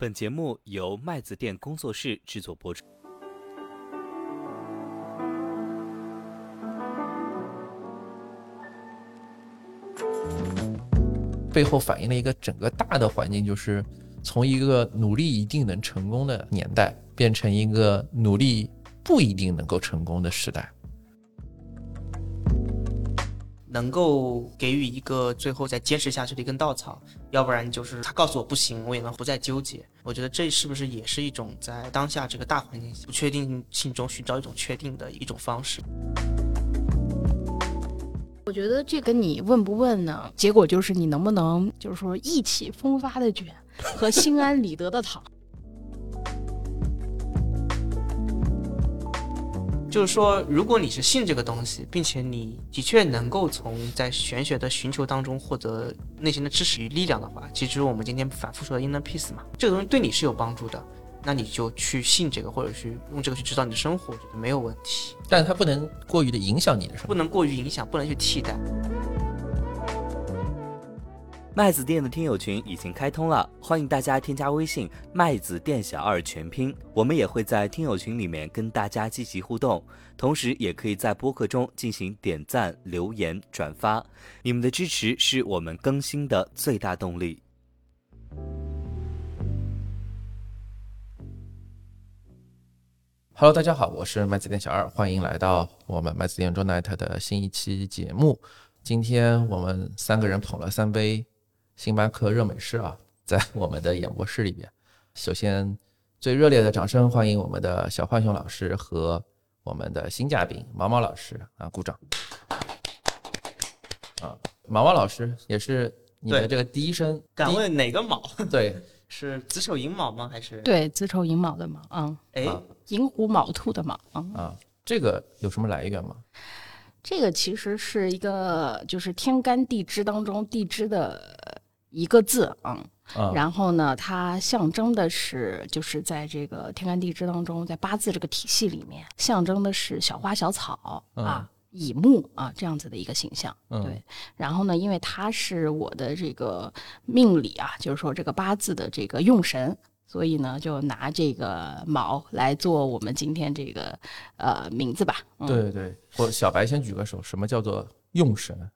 本节目由麦子店工作室制作播出。背后反映了一个整个大的环境，就是从一个努力一定能成功的年代，变成一个努力不一定能够成功的时代。能够给予一个最后再坚持下去的一根稻草，要不然就是他告诉我不行，我也能不再纠结。我觉得这是不是也是一种在当下这个大环境不确定性中寻找一种确定的一种方式？我觉得这跟你问不问呢，结果就是你能不能就是说意气风发的卷和心安理得的躺。就是说，如果你是信这个东西，并且你的确能够从在玄学的寻求当中获得内心的支持与力量的话，其实我们今天反复说的 inner peace 嘛，这个东西对你是有帮助的，那你就去信这个，或者去用这个去指导你的生活，我觉得没有问题。但它不能过于的影响你的生活，不能过于影响，不能去替代。麦子店的听友群已经开通了，欢迎大家添加微信“麦子店小二”全拼，我们也会在听友群里面跟大家积极互动，同时也可以在播客中进行点赞、留言、转发，你们的支持是我们更新的最大动力。Hello，大家好，我是麦子店小二，欢迎来到我们麦子店 Night 的新一期节目。今天我们三个人捧了三杯。星巴克热美式啊，在我们的演播室里边。首先，最热烈的掌声欢迎我们的小浣熊老师和我们的新嘉宾毛毛老师啊，鼓掌！啊，毛毛老师也是你的这个第一声。敢问哪个毛？对，是子丑寅卯吗？还是？对，子丑寅卯的卯啊。哎，寅虎卯兔的卯啊。啊，这个有什么来源吗？这个其实是一个，就是天干地支当中地支的。一个字嗯，然后呢，它象征的是，就是在这个天干地支当中，在八字这个体系里面，象征的是小花小草啊，乙木啊这样子的一个形象。对，然后呢，因为它是我的这个命理啊，就是说这个八字的这个用神，所以呢，就拿这个卯来做我们今天这个呃名字吧。对对对，我小白先举个手，什么叫做用神？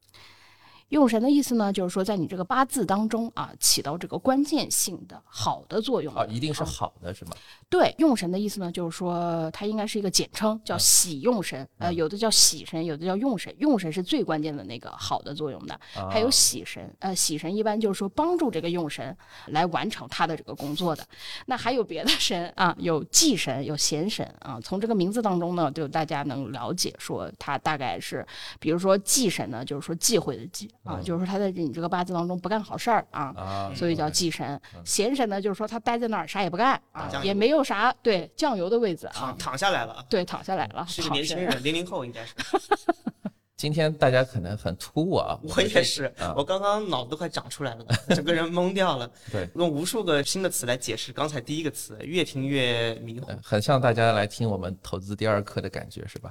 用神的意思呢，就是说在你这个八字当中啊，起到这个关键性的好的作用啊，一定是好的，是吗？对，用神的意思呢，就是说它应该是一个简称，叫喜用神。呃，有的叫喜神，有的叫用神。用神是最关键的那个好的作用的，还有喜神。呃，喜神一般就是说帮助这个用神来完成他的这个工作的。那还有别的神啊，有忌神，有闲神啊。从这个名字当中呢，就大家能了解说，它大概是，比如说忌神呢，就是说忌讳的忌。啊，就是说他在你这个八字当中不干好事儿啊，所以叫忌神。闲神呢，就是说他待在那儿啥也不干啊，也没有啥对酱油的位置啊，躺下来了，对，躺下来了，是个年轻人，零零后应该是。今天大家可能很突兀啊，我也是，我刚刚脑子都快长出来了，整个人懵掉了。对，用无数个新的词来解释刚才第一个词，越听越迷糊，很像大家来听我们投资第二课的感觉，是吧？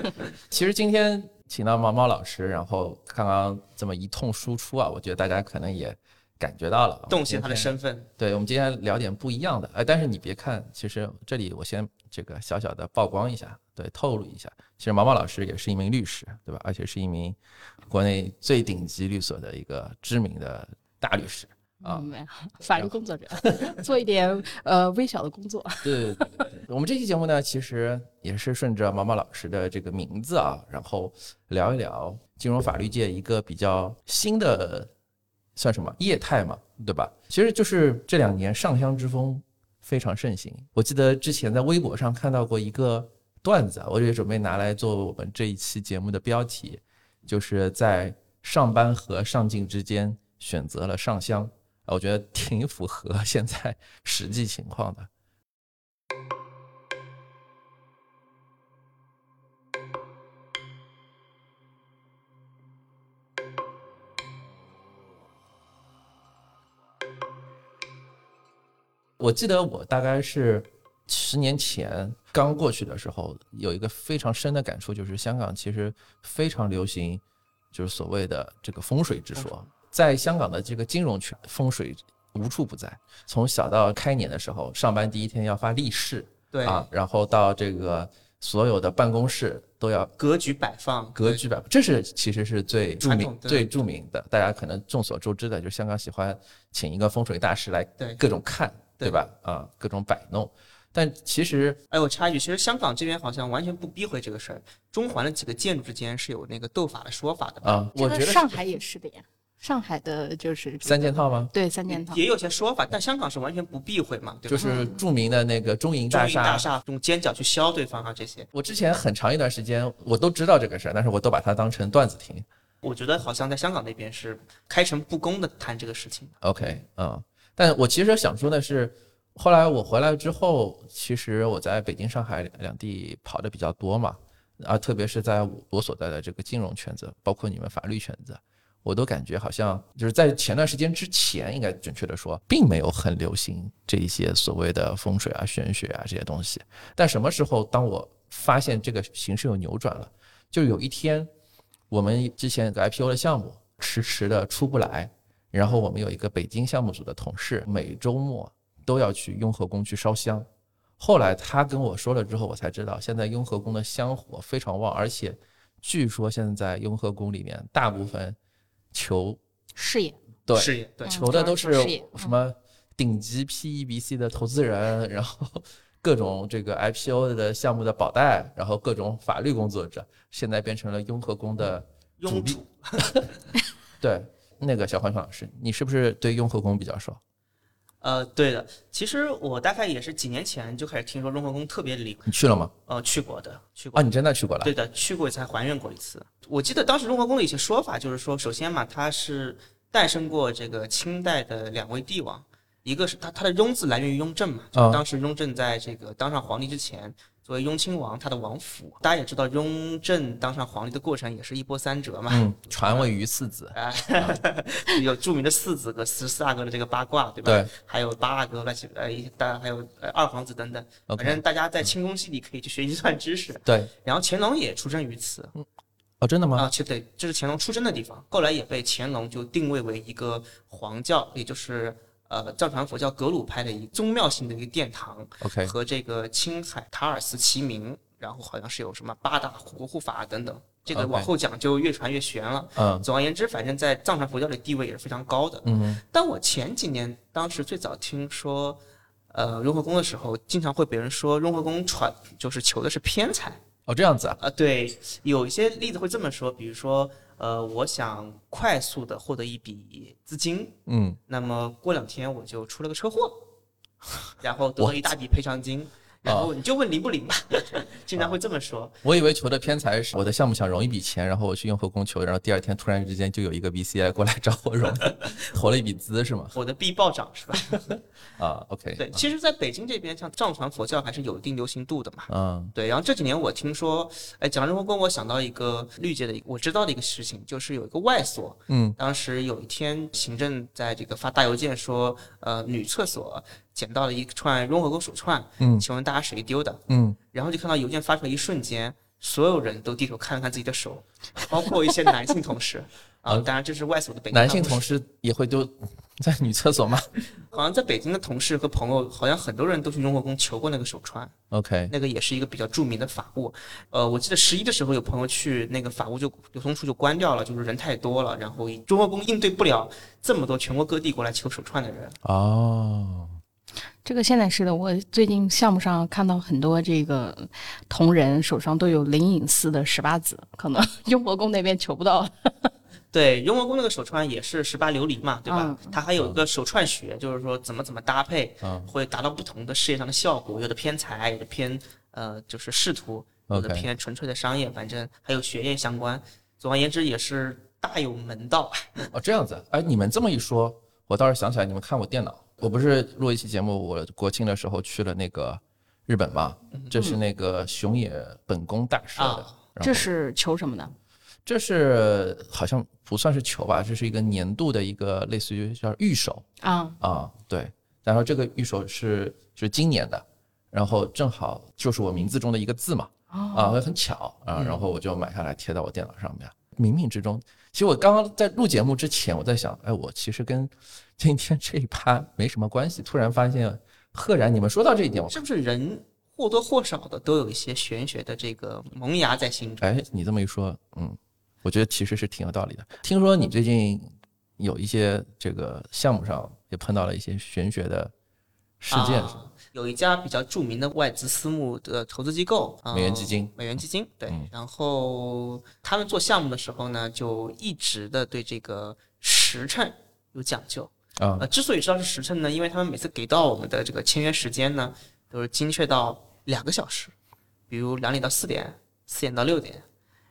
其实今天请到毛毛老师，然后刚刚这么一通输出啊，我觉得大家可能也感觉到了，洞悉他的身份。对，我们今天聊点不一样的，哎，但是你别看，其实这里我先这个小小的曝光一下。对，透露一下，其实毛毛老师也是一名律师，对吧？而且是一名国内最顶级律所的一个知名的大律师啊，法律工作者，做一点呃微小的工作。对对对对，我们这期节目呢，其实也是顺着毛毛老师的这个名字啊，然后聊一聊金融法律界一个比较新的算什么业态嘛，对吧？其实就是这两年上香之风非常盛行，我记得之前在微博上看到过一个。段子，我也准备拿来做我们这一期节目的标题，就是在上班和上进之间选择了上香，我觉得挺符合现在实际情况的。我记得我大概是。十年前刚过去的时候，有一个非常深的感触，就是香港其实非常流行，就是所谓的这个风水之说。在香港的这个金融圈，风水无处不在。从小到开年的时候，上班第一天要发利市对，啊，然后到这个所有的办公室都要格局摆放，格局摆，这是其实是最著名最著名的，大家可能众所周知的，就是香港喜欢请一个风水大师来对各种看，对对吧？啊，各种摆弄。但其实哎，我插一句，其实香港这边好像完全不避讳这个事儿。中环的几个建筑之间是有那个斗法的说法的，啊，我觉得上海也是的呀，上海的就是这个三件套吗？对三件套，也有些说法，但香港是完全不避讳嘛，对吧？就是著名的那个中银大中银大厦。厦用尖角去削对方啊，这些，我之前很长一段时间我都知道这个事儿，但是我都把它当成段子听。我觉得好像在香港那边是开诚布公的谈这个事情。OK，嗯，但我其实想说的是，后来我回来之后，其实我在北京、上海两地跑的比较多嘛，啊，特别是在我所在的这个金融圈子，包括你们法律圈子，我都感觉好像就是在前段时间之前，应该准确的说，并没有很流行这一些所谓的风水啊、玄学啊这些东西。但什么时候，当我发现这个形势有扭转了，就有一天，我们之前有个 IPO 的项目迟迟的出不来，然后我们有一个北京项目组的同事，每周末都要去雍和宫去烧香。后来他跟我说了之后，我才知道现在雍和宫的香火非常旺，而且据说现在雍和宫里面大部分求事业对事业对嗯求的都是什么顶级 PE、BC 的投资人，然后各种这个 IPO 的项目的保代，然后各种法律工作者，现在变成了雍和宫的主力。对，那个小黄老师，你是不是对雍和宫比较熟？呃，对的，其实我大概也是几年前就开始听说雍和宫特别灵，你去了吗？呃，去过的，去过啊，你真的去过了？对的，去过一次，还还原过一次。我记得当时雍和宫的一些说法，就是说，首先嘛，它是诞生过这个清代的两位帝王，一个是它它的雍字来源于雍正嘛，就当时雍正在这个当上皇帝之前，作为雍亲王，他的王府，大家也知道，雍正当上皇帝的过程也是一波三折嘛，嗯，传位于四子。啊，有著名的四子和十四阿哥的这个八卦，对吧？对还有八阿哥乱七呃，一大还有呃二皇子等等，反正大家在清宫戏里可以去学习这段知识。对，然后乾隆也出生于此，嗯哦，真的吗？啊，其实对，这是乾隆出生的地方，后来也被乾隆就定位为一个皇教，也就是呃藏传佛教格鲁派的一个宗庙性的一个殿堂，OK，和这个青海塔尔寺齐名，然后好像是有什么八大国护法等等，这个往后讲就越传越玄了。嗯总而言之，反正在藏传佛教里地位也是非常高的。嗯但我前几年当时最早听说，呃，雍和宫的时候，经常会被人说雍和宫传就是求的是偏财。哦，这样子啊，啊，对，有一些例子会这么说，比如说，呃，我想快速的获得一笔资金，嗯，那么过两天我就出了个车祸，然后得了一大笔赔偿金，然后你就问灵不灵吧，经常会这么说。我以为求的偏财是我的项目想融一笔钱，然后我去用和宫求，然后第二天突然之间就有一个 VCI 过来找我融，投了一笔资是吗？我的币暴涨是吧？啊，OK，对，其实在北京这边，像藏传佛教还是有一定流行度的嘛。嗯对，然后这几年我听说，哎，讲到雍和宫，我想到一个律界的我知道的一个事情，就是有一个外所，嗯，当时有一天行政在这个发大邮件说，呃，女厕所捡到了一串雍和宫手串，嗯请问大家谁丢的？嗯，然后就看到邮件发出来一瞬间，所有人都低头看了看自己的手，包括一些男性同事 啊，当然这是外所的北京男性同事也会丢在女厕所吗 好像在北京的同事和朋友，好像很多人都去雍和宫求过那个手串，？OK，那个也是一个比较著名的法物。呃，我记得十一的时候有朋友去，那个法物就流通处就关掉了，就是人太多了，然后雍和宫应对不了这么多全国各地过来求手串的人。哦，这个现在是的，我最近项目上看到很多这个同仁手上都有灵隐寺的十八子，可能 雍和宫那边求不到。对，雍和宫那个手串也是十八琉璃嘛，对吧？嗯它还有一个手串学，就是说怎么怎么搭配，嗯会达到不同的事业上的效果，有的偏财，有的偏呃就是仕途，有的偏纯粹的商业，反正还有学业相关。总而言之，也是大有门道。哦，这样子，哎，你们这么一说，我倒是想起来，你们看我电脑，我不是录一期节目，我国庆的时候去了那个日本嘛，这是那个熊野本宫大社的这是求什么的？这是好像不算是求吧，这是一个年度的一个类似于叫御守啊，啊，对，然后这个御守是是今年的，然后正好就是我名字中的一个字嘛，啊，很巧。啊，然后我就买下来贴到我电脑上面。冥冥之中。其实我刚刚在录节目之前，我在想，哎，我其实跟 今天这一趴没什么关系。突然发现，赫然你们说到这一点，我是不是人或多或少的都有一些玄学的这个萌芽在心中？哎，你这么一说，嗯，我觉得其实是挺有道理的。听说你最近有一些这个项目上也碰到了一些玄学的事件，有一家比较著名的外资私募的投资机构，呃美元基金美元基金对，嗯然后他们做项目的时候呢，就一直的对这个时辰有讲究。啊呃，之所以知道是时辰呢，因为他们每次给到我们的这个签约时间呢，都是精确到两个小时，比如两点到四点，四点到六点，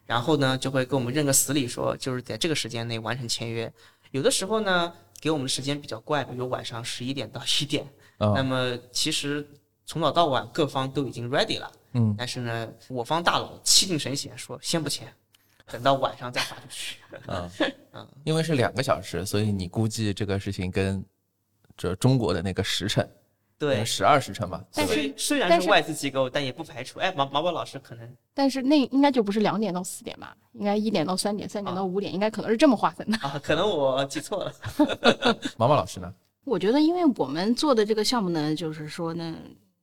然后呢就会给我们认个死理说，就是在这个时间内完成签约。有的时候呢，给我们的时间比较怪，比如晚上十一点到一点，那啊，么其实从早到晚各方都已经 ready 了，嗯，但是呢，我方大佬气定神闲说先不签，等到晚上再发出去。啊，因为是两个小时，所以你估计这个事情跟这中国的那个时辰，对，十二时辰吧，但是虽虽然是外资机构，但也不排除，哎，毛毛宝老师可能但是那应该就不是两点到四点吧？应该一点到三点，三点到五点，应该可能是这么划分的。啊，可能我记错了。毛毛老师呢？我觉得，因为我们做的这个项目呢，就是说呢，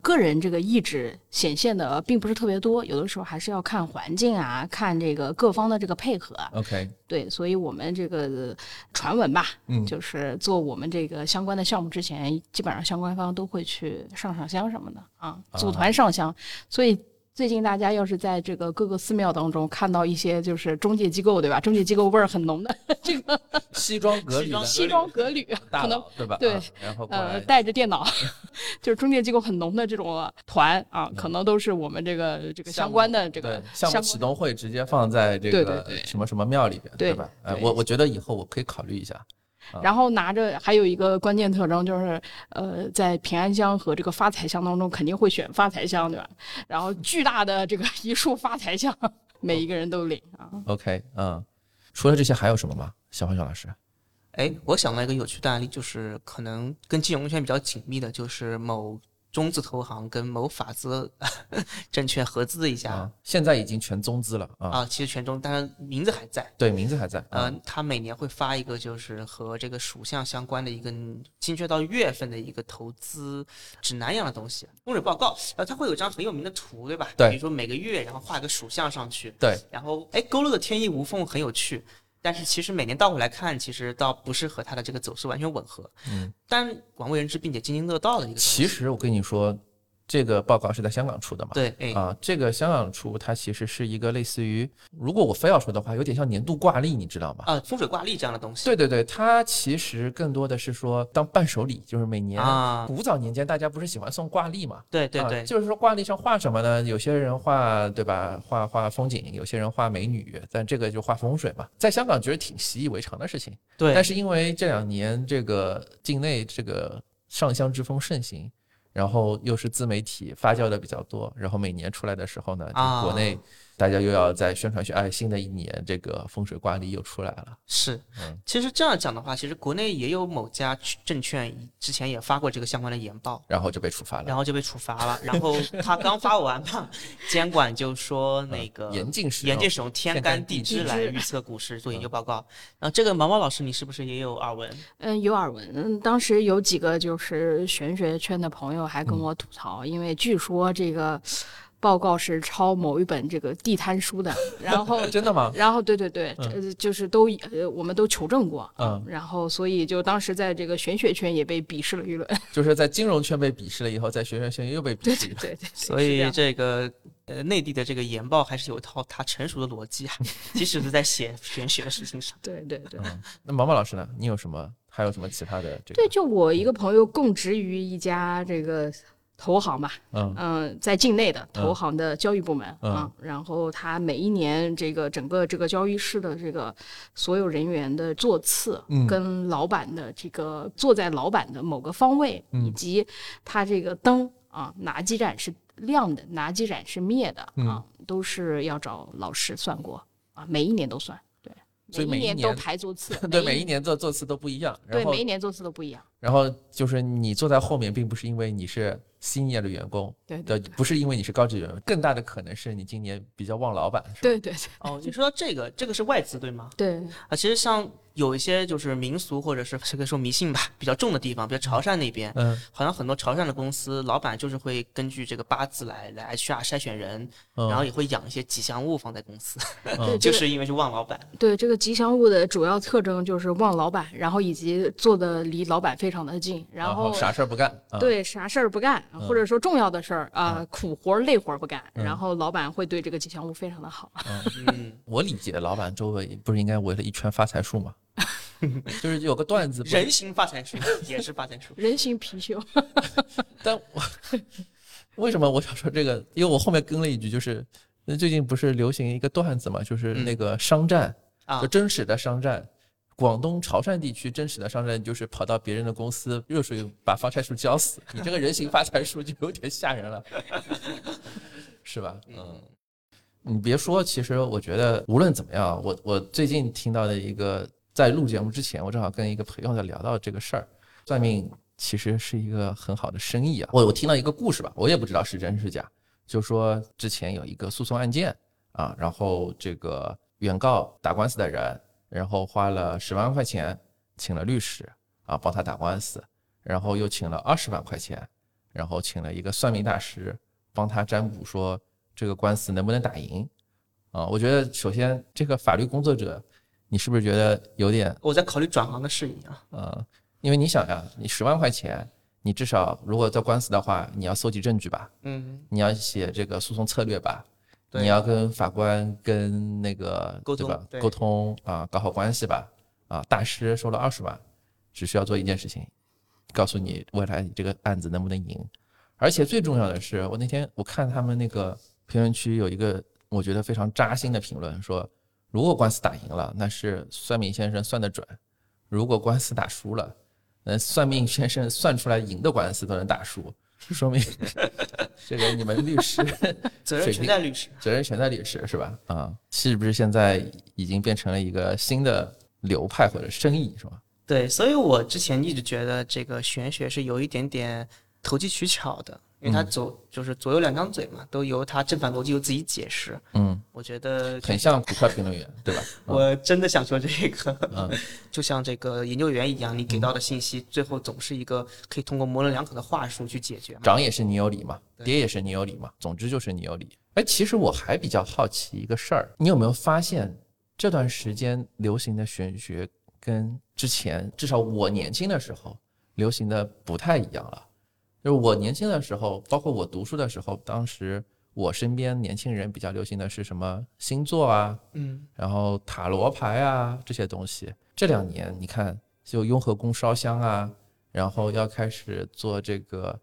个人这个意志显现的并不是特别多，有的时候还是要看环境啊，看这个各方的这个配合。OK，对，所以我们这个传闻吧，嗯就是做我们这个相关的项目之前，基本上相关方都会去上上香什么的啊，组团上香。所以最近大家要是在这个各个寺庙当中看到一些就是中介机构，对吧？中介机构味儿很浓的这个西装革履西装革履，可能对吧？对啊然后呃，带着电脑，就是中介机构很浓的这种团啊，可能都是我们这个这个相关的这个对项目启动会直接放在这个什么什么庙里边，对吧？哎，对我我觉得以后我可以考虑一下。然后拿着还有一个关键特征就是，呃，在平安箱和这个发财箱当中肯定会选发财箱，对吧？然后巨大的这个一束发财箱，每一个人都领啊。OK，嗯，除了这些还有什么吗？小黄小老师，哎，我想到一个有趣的案例，就是可能跟金融圈比较紧密的，就是某中字投行跟某法资 证券合资一下啊，现在已经全中资了啊，啊，其实全中，但是名字还在。对，名字还在。呃啊，，他每年会发一个就是和这个属相相关的一个精确到月份的一个投资指南一样的东西，风水报告。然后它会有张很有名的图，对吧？对比如说每个月，然后画一个属相上去，对，然后哎勾勒的天衣无缝，很有趣。但是其实每年倒回来看，其实倒不是和它的这个走势完全吻合。嗯，但广为人知并且津津乐道的一个。其实我跟你说，这个报告是在香港出的嘛？对，哎，啊，这个香港出，它其实是一个类似于，如果我非要说的话，有点像年度挂历，你知道吗？啊，风水挂历这样的东西。对对对，它其实更多的是说当伴手礼，就是每年啊，古早年间大家不是喜欢送挂历嘛？啊对对对，就是说挂历上画什么呢？有些人画对吧，画画风景，有些人画美女，但这个就画风水嘛。在香港觉得挺习以为常的事情，对，但是因为这两年这个境内这个上香之风盛行，然后又是自媒体发酵的比较多，然后每年出来的时候呢，就国内大家又要在宣传去，哎，新的一年这个风水挂历又出来了。是嗯，其实这样讲的话，其实国内也有某家证券之前也发过这个相关的研报，然后就被处罚了，然后就被处罚了。然后他刚发完嘛，监管就说那个嗯严禁使用严禁使用天天干干地支地支来预测股市做研究报告。然后这个毛毛老师，你是不是也有耳闻？嗯，有耳闻。嗯，当时有几个就是玄学圈的朋友还跟我吐槽，因为据说这个报告是抄某一本这个地摊书的，然后 真的吗？然后对对对，呃，就是都呃我们都求证过，嗯，然后所以就当时在这个玄学圈也被鄙视了一轮，就是在金融圈被鄙视了以后，在玄学圈又被鄙对视对。对对，所以这个呃内地的这个研报还是有一套它成熟的逻辑啊，即使是在写玄学的事情上。对对对。嗯，那毛毛老师呢？你有什么？还有什么其他的这个？对，就我一个朋友供职于一家这个投行吧，嗯。嗯，在境内的投嗯行的交易部门嗯。啊，然后他每一年这个整个这个交易室的这个所有人员的座次，嗯。跟老板的这个坐在老板的某个方位，嗯。以及他这个灯啊哪几盏是亮的，哪几盏是灭的嗯。啊，都是要找老师算过啊，每一年都算，对，所以每一一年都排座次，对，每一年做座次都不一样。对每一年座次都不一样。然后就是你坐在后面，并不是因为你是 senior 的员工，对的，不是因为你是高级员工，更大的可能是你今年比较旺老板，是吧？对对哦，你说到这个，这个是外资对吗？对，啊，其实像有一些就是民俗或者是这个说迷信吧比较重的地方，比如潮汕那边，嗯好像很多潮汕的公司老板就是会根据这个八字来来 HR 筛选人，嗯，然后也会养一些吉祥物放在公司，就是因为是旺老板。对这个吉祥物的主要特征就是旺老板，然后以及做的离老板非常的近，然后啥事儿不干，啊，对啥事儿不干，或者说重要的事儿啊、苦活儿累活儿不干，嗯然后老板会对这个吉祥物非常的好。嗯，我理解老板周围不是应该围了一圈发财树吗？就是有个段子，人形发财树也是发财树。人形貔貅，但我为什么我想说这个？因为我后面跟了一句，就是那最近不是流行一个段子嘛，就是那个商战，啊就真实的商战。广东潮汕地区真实的商战就是跑到别人的公司热水把发财树浇死，你这个人形发财树就有点吓人了，是吧？嗯，你别说，其实我觉得无论怎么样，我我最近听到的一个，在录节目之前，我正好跟一个朋友在聊到这个事儿，算命其实是一个很好的生意啊。我我听到一个故事吧，我也不知道是真是假，就说之前有一个诉讼案件啊，然后这个原告打官司的人，然后花了十万块钱请了律师啊帮他打官司，然后又请了二十万块钱，然后请了一个算命大师帮他占卜说这个官司能不能打赢啊。我觉得首先这个法律工作者，你是不是觉得有点我在考虑转行的事情啊。呃，因为你想呀，你十万块钱，你至少如果在官司的话，你要搜集证据吧，嗯，你要写这个诉讼策略吧，对你要跟法官跟那个沟通对吧？沟通啊，搞好关系吧。啊，大师收了二十万，只需要做一件事情，告诉你未来你这个案子能不能赢。而且最重要的是，我那天我看他们那个评论区有一个我觉得非常扎心的评论，说如果官司打赢了，那是算命先生算得准；如果官司打输了，那算命先生算出来赢的官司都能打输，说明 这个你们律师 责任全在律师。责任全在律师是吧？啊，是不是现在已经变成了一个新的流派或者生意是吧？对，所以我之前一直觉得这个玄学是有一点点投机取巧的，因为他左、就是左右两张嘴嘛，都由他正反逻辑由自己解释。嗯，我觉得很像股票评论员对吧？嗯 我真的想说这个，嗯 就像这个研究员一样，你给到的信息最后总是一个可以通过模棱两可的话术去解决嘛。涨也是你有理嘛，跌也是你有理嘛，总之就是你有理。哎，其实我还比较好奇一个事儿，你有没有发现这段时间流行的玄学跟之前至少我年轻的时候流行的不太一样了？就是我年轻的时候，包括我读书的时候，当时我身边年轻人比较流行的是什么星座啊，嗯，然后塔罗牌啊这些东西。这两年你看，就雍和宫烧香啊，然后要开始做这个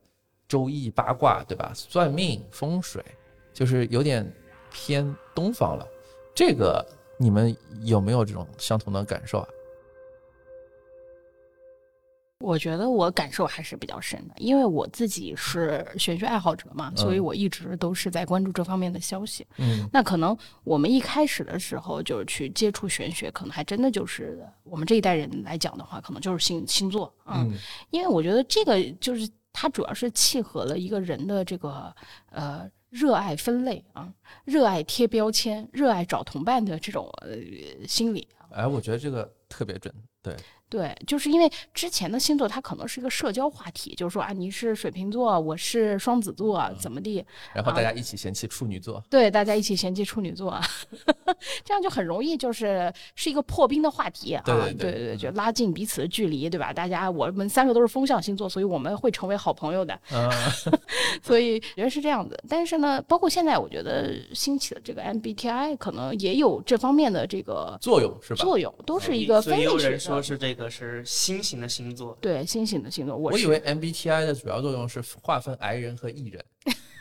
周易八卦，对吧？算命、风水，就是有点偏东方了。这个你们有没有这种相同的感受啊？我觉得我感受还是比较深的，因为我自己是玄学爱好者嘛，所以嗯我一直都是在关注这方面的消息。嗯那可能我们一开始的时候就是去接触玄学，可能还真的就是我们这一代人来讲的话，可能就是星星座啊、嗯因为我觉得这个就是它主要是契合了一个人的这个呃热爱分类啊，热爱贴标签、热爱找同伴的这种呃心理。哎，我觉得这个特别准。对，对，就是因为之前的星座它可能是一个社交话题，就是说啊，你是水瓶座，我是双子座，怎么地？然后大家一起嫌弃处女座。对，大家一起嫌弃处女座，啊 这样就很容易就是是一个破冰的话题啊。对对对对就拉近彼此的距离，对吧？大家我们三个都是风象星座，所以我们会成为好朋友的。嗯，所以觉得是这样子。但是呢，包括现在，我觉得兴起的这个 MBTI 可能也有这方面的这个作用是吧？作用，都是一个所以有。人说是这个是新型的星座，对新型的星座，我我以为 MBTI 的主要作用是划分 I 人和 E 人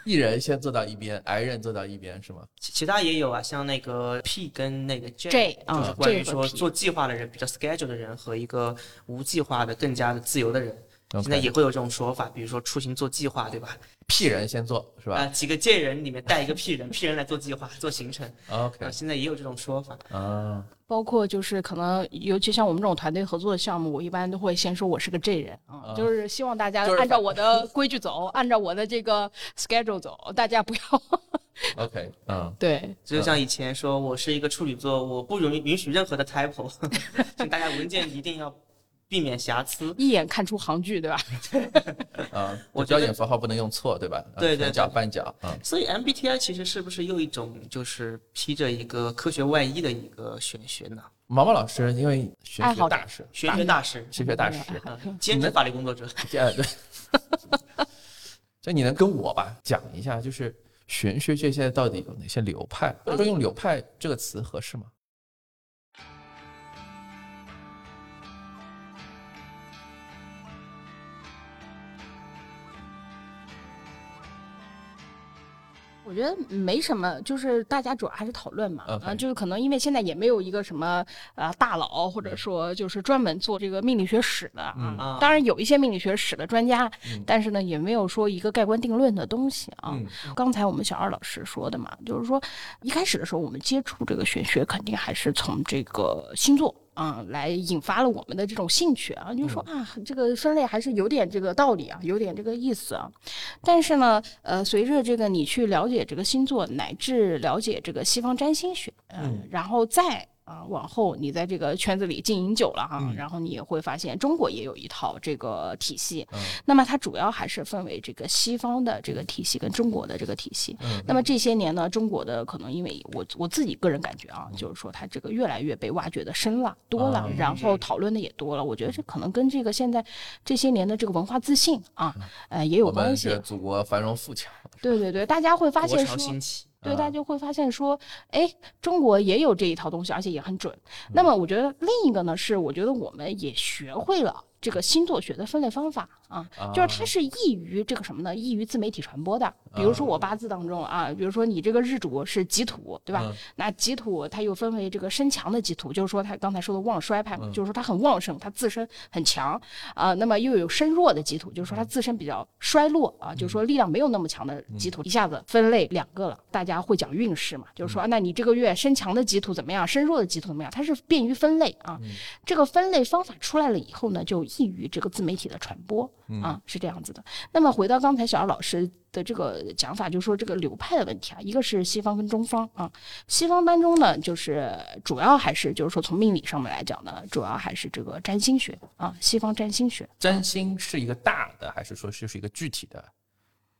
，E 人先坐到一边，I 人坐到一边是吗？其其他也有啊，像那个 P 跟那个 J，, J，就啊是关于说做计划的人比较 schedule 的人和一个无计划的更加的自由的人。现在也会有这种说法，比如说出行做计划，对吧？屁人先做是吧？啊，几个贱人里面带一个屁人，屁人来做计划、做行程。OK 啊，现在也有这种说法。啊，包括就是可能，尤其像我们这种团队合作的项目，我一般都会先说我是个 J 人啊，啊就是希望大家按照我的 规矩走，按照我的这个 schedule 走，大家不要 OK，嗯，对就像以前说我是一个处女座，我不允允许任何的 typo，请大家文件一定要避免瑕疵。一眼看出行距，对吧？啊，我标点符号不能用错，对吧？啊对对全角对半角啊，所以 MBTI 其实是不是又一种就是披着一个科学外衣的一个玄学呢？毛毛老师因为玄学大师，玄学大师，玄学大师，嗯兼职法律工作者。呃，对，就你能跟我吧讲一下，就是玄学界现在到底有哪些流派？或者说用流派这个词合适吗？我觉得没什么，就是大家主要还是讨论嘛，啊、就是可能因为现在也没有一个什么呃大佬，或者说就是专门做这个命理学史的啊。当然有一些命理学史的专家，嗯但是呢也没有说一个盖棺定论的东西啊。嗯刚才我们小二老师说的嘛，就是说一开始的时候我们接触这个玄学，肯定还是从这个星座。啊、来引发了我们的这种兴趣啊，就说啊，这个分类还是有点这个道理啊，有点这个意思啊。但是呢，呃，随着这个你去了解这个星座，乃至了解这个西方占星学，呃、嗯然后再啊、往后你在这个圈子里经营久了哈、嗯然后你也会发现中国也有一套这个体系。嗯那么它主要还是分为这个西方的这个体系跟中国的这个体系。嗯那么这些年呢，中国的可能因为我我自己个人感觉啊，就是说它这个越来越被挖掘的深了、多了，啊然后讨论的也多了。我觉得这可能跟这个现在这些年的这个文化自信啊，呃，也有关系这个。祖国繁荣富强，对对对，大家会发现说，对，啊大家就会发现说，哎，中国也有这一套东西，而且也很准。那么我觉得另一个呢，是我觉得我们也学会了这个星座学的分类方法啊，就是它是易于这个什么呢？易于自媒体传播的。比如说我八字当中啊，比如说你这个日主是己土，对吧？嗯那己土它又分为这个身强的己土，就是说它刚才说的旺衰派嘛，嗯就是说它很旺盛，它自身很强啊、那么又有身弱的己土，就是说它自身比较衰落啊，就是说力量没有那么强的己土，一下子分类两个了。大家会讲运势嘛，就是说、啊那你这个月身强的己土怎么样，身弱的己土怎么样？它是便于分类啊。这个分类方法出来了以后呢，就易于这个自媒体的传播啊，是这样子的。那么回到刚才小二老师的这个讲法，就是说这个流派的问题啊，一个是西方跟中方啊，西方当中呢，就是主要还是就是说从命理上面来讲呢，主要还是这个占星学啊，西方占星学。占星是一个大的，还是说就是一个具体的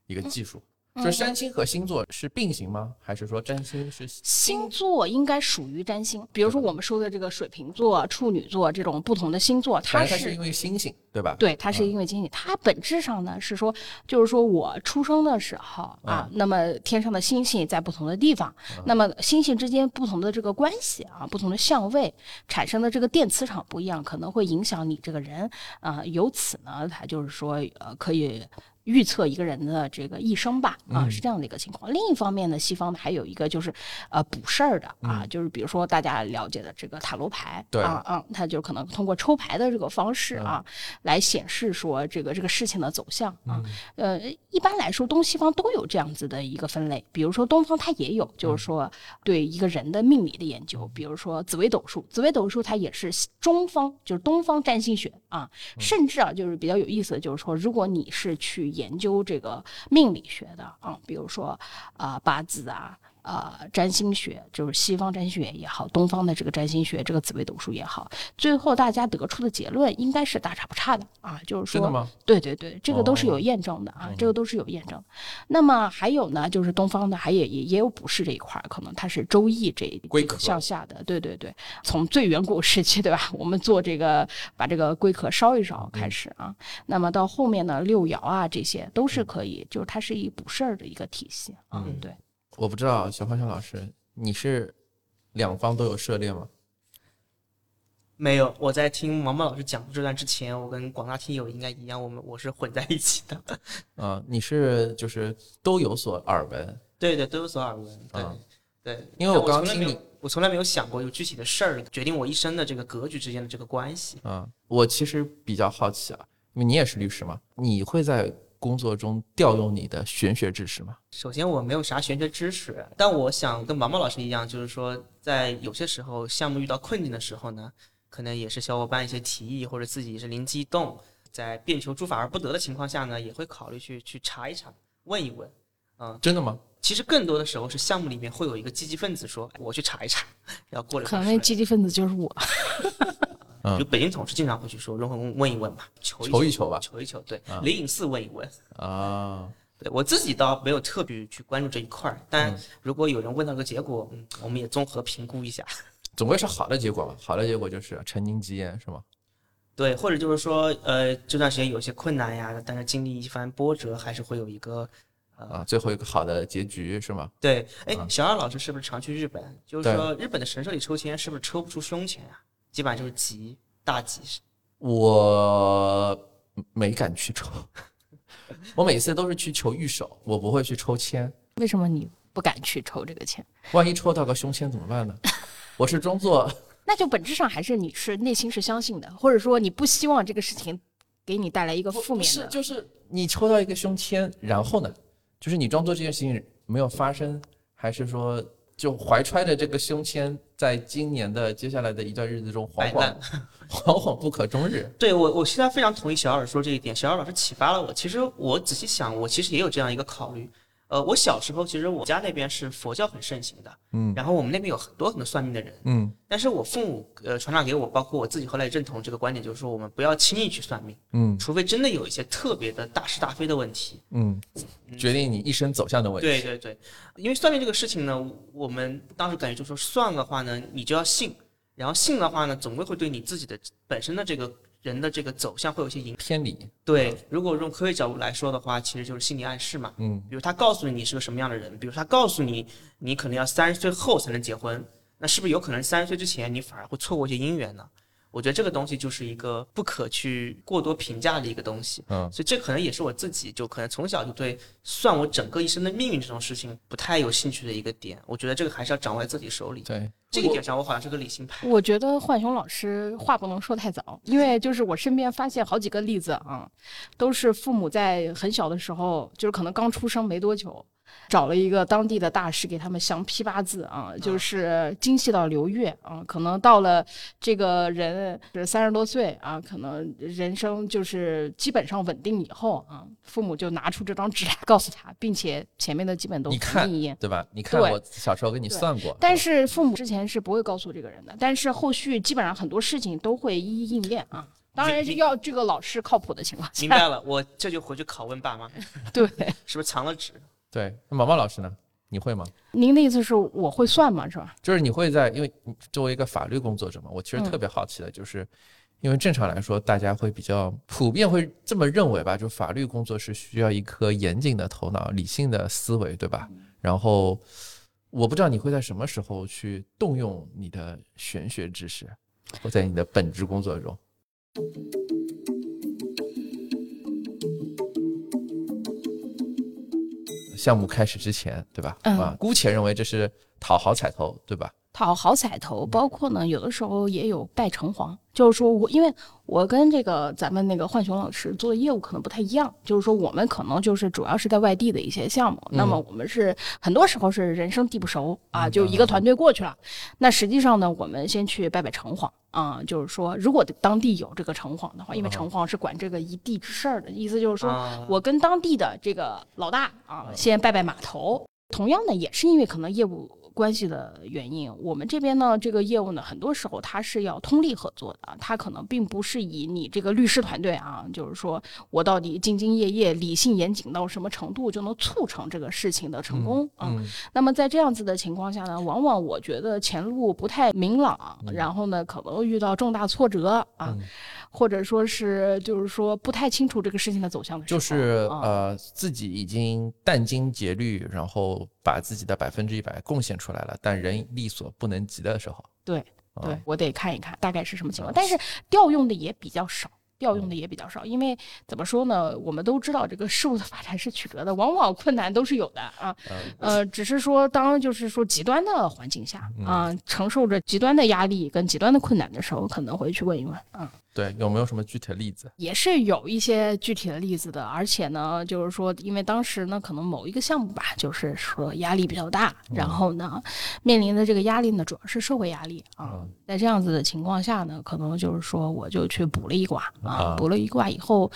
一个技术？就是占星和星座是并行吗？还是说占星是星座应该属于占星，比如说我们说的这个水瓶座、处女座这种不同的星座，它是因为星星，对吧？对，它是因为经济，它本质上呢是说，就是说我出生的时候啊，那么天上的星星在不同的地方，那么星星之间不同的这个关系啊，不同的相位产生的这个电磁场不一样，可能会影响你这个人啊、由此呢，它就是说呃可以。预测一个人的这个一生吧，啊，是这样的一个情况。另一方面呢，西方呢还有一个就是，呃，补事儿的啊，就是比如说大家了解的这个塔罗牌，对啊啊，它就可能通过抽牌的这个方式啊，来显示说这个这个事情的走向啊。呃，一般来说，东西方都有这样子的一个分类。比如说东方它也有，就是说对一个人的命理的研究，比如说紫微斗数，紫微斗数它也是中方，就是东方占星学啊。甚至啊，就是比较有意思的就是说，如果你是去研究这个命理学的啊，比如说啊、八字啊。呃，占星学就是西方占星学也好，东方的这个占星学，这个紫微斗数也好，最后大家得出的结论应该是大差不差的啊，就是说，真的吗？对对对，这个都是有哦验证的啊，这个都是有验证。那么还有呢，就是东方的还也也也有卜筮这一块儿，可能它是周易这一龟壳向下的，对对对，从最远古时期对吧，我们做这个把这个龟壳烧一烧开始啊，那么到后面呢六爻啊这些都是可以，就是它是一卜筮儿的一个体系啊，嗯对。我不知道小胖小老师，你是两方都有涉猎吗？没有，我在听毛毛老师讲这段之前，我跟广大听友应该一样，我们我是混在一起的。啊、你是就是都有所耳闻，对对，都有所耳闻。对、啊对，因为我刚刚听你，我从来没有想过有具体的事儿决定我一生的这个格局之间的这个关系。啊、我其实比较好奇啊，因为你也是律师嘛，你会在工作中调用你的玄学知识吗？首先我没有啥玄学知识，但我想跟毛毛老师一样，就是说在有些时候项目遇到困境的时候呢，可能也是小伙伴一些提议或者自己是灵机一动，在变求诸法而不得的情况下呢，也会考虑去去查一查，问一问。嗯，真的吗？其实更多的时候是项目里面会有一个积极分子说，我去查一查，然后过了可能那积极分子就是我。嗯就北京总是经常会去说，容恒问一问吧，求求一求吧求一求。对啊，灵隐寺问一问。啊，对我自己倒没有特别去关注这一块儿，但嗯如果有人问到个结果，嗯，我们也综合评估一下。总归是好的结果吧？好的结果就是沉凝吉言，是吗？对，或者就是说，呃，这段时间有些困难呀，但是经历一番波折，还是会有一个啊，最后一个好的结局是吗？对。哎啊，小二老师是不是常去日本？就是说，日本的神社里抽签是不是抽不出凶签呀？基本上就是吉大吉。我没敢去抽，我每次都是去求御守，我不会去抽签。为什么你不敢去抽这个签？万一抽到个凶签怎么办呢？我是装作 那就本质上还是你是内心是相信的，或者说你不希望这个事情给你带来一个负面的是。就是你抽到一个凶签，然后呢，就是你装作这件事情没有发生，还是说就怀揣着这个胸签，在今年的接下来的一段日子中惶惶 惶惶不可终日？对我，我现在非常同意小二说这一点。小二老师启发了我。其实我仔细想，我其实也有这样一个考虑。呃，我小时候其实我家那边是佛教很盛行的，嗯然后我们那边有很多很多算命的人，嗯但是我父母呃传达给我，包括我自己后来认同这个观点，就是说我们不要轻易去算命，嗯除非真的有一些特别的大是大非的问题。嗯，决定你一生走向的问题。对对对，因为算命这个事情呢，我们当时感觉就是说算的话呢，你就要信，然后信的话呢，总归会对你自己的本身的这个人的这个走向会有一些影。偏离，对，如果用科学角度来说的话，其实就是心理暗示嘛。嗯比如他告诉你你是个什么样的人，比如他告诉你你可能要三十岁后才能结婚，那是不是有可能三十岁之前你反而会错过一些姻缘呢？我觉得这个东西就是一个不可去过多评价的一个东西。嗯所以这可能也是我自己就可能从小就对算我整个一生的命运这种事情不太有兴趣的一个点。我觉得这个还是要掌握在自己手里。对，这一点上，我好像是个理性派。我觉得浣熊老师话不能说太早，因为就是我身边发现好几个例子啊，都是父母在很小的时候，就是可能刚出生没多久，找了一个当地的大师给他们详批八字啊，就是精细到流月啊，可能到了这个人是三十多岁啊，可能人生就是基本上稳定以后啊，父母就拿出这张纸来告诉他，并且前面的基本都你看一眼。对吧？你看我小时候给你算过，但是父母之前是不会告诉这个人的，但是后续基本上很多事情都会一一应验啊。当然是要这个老师靠谱的情况下，明白了，我这就回去拷问爸妈，对，是不是藏了纸？对，那毛毛老师呢？你会吗？您的意思是我会算吗？是吧？就是你会在，因为作为一个法律工作者嘛，我其实特别好奇的就是，因为正常来说，大家会比较普遍会这么认为吧，就法律工作是需要一颗严谨的头脑、理性的思维，对吧？然后我不知道你会在什么时候去动用你的玄学知识，或在你的本职工作中。项目开始之前，对吧？嗯啊，姑且认为这是讨好彩头，对吧？讨好彩头，包括呢，有的时候也有拜城隍，就是说我因为我跟这个咱们那个浣熊老师做的业务可能不太一样，就是说我们可能就是主要是在外地的一些项目，那么我们是很多时候是人生地不熟啊，就一个团队过去了，那实际上呢，我们先去拜拜城隍啊，就是说如果当地有这个城隍的话，因为城隍是管这个一地之事儿的，意思就是说啊。我跟当地的这个老大啊，先拜拜码头。同样呢，也是因为可能业务关系的原因，我们这边呢，这个业务呢，很多时候它是要通力合作的，它可能并不是以你这个律师团队啊，就是说我到底兢兢业业、理性严谨到什么程度，就能促成这个事情的成功啊。嗯那么在这样子的情况下呢，往往我觉得前路不太明朗，然后呢，可能遇到重大挫折啊，嗯或者说是就是说不太清楚这个事情的走向的时候，就是啊呃自己已经殚精竭虑，然后把自己的百分之一百贡献出来了，但人力所不能及的时候，对啊对，我得看一看大概是什么情况啊，但是调用的也比较少。调用的也比较少，因为怎么说呢？我们都知道这个事物的发展是曲折的，往往困难都是有的啊。呃，只是说当就是说极端的环境下啊，承受着极端的压力跟极端的困难的时候，可能会去问一问啊。对，有没有什么具体的例子？也是有一些具体的例子的，而且呢，就是说，因为当时呢，可能某一个项目吧，就是说压力比较大，然后呢，面临的这个压力呢，主要是社会压力啊。嗯在这样子的情况下呢，可能就是说，我就去补了一卦啊啊，补了一卦以后，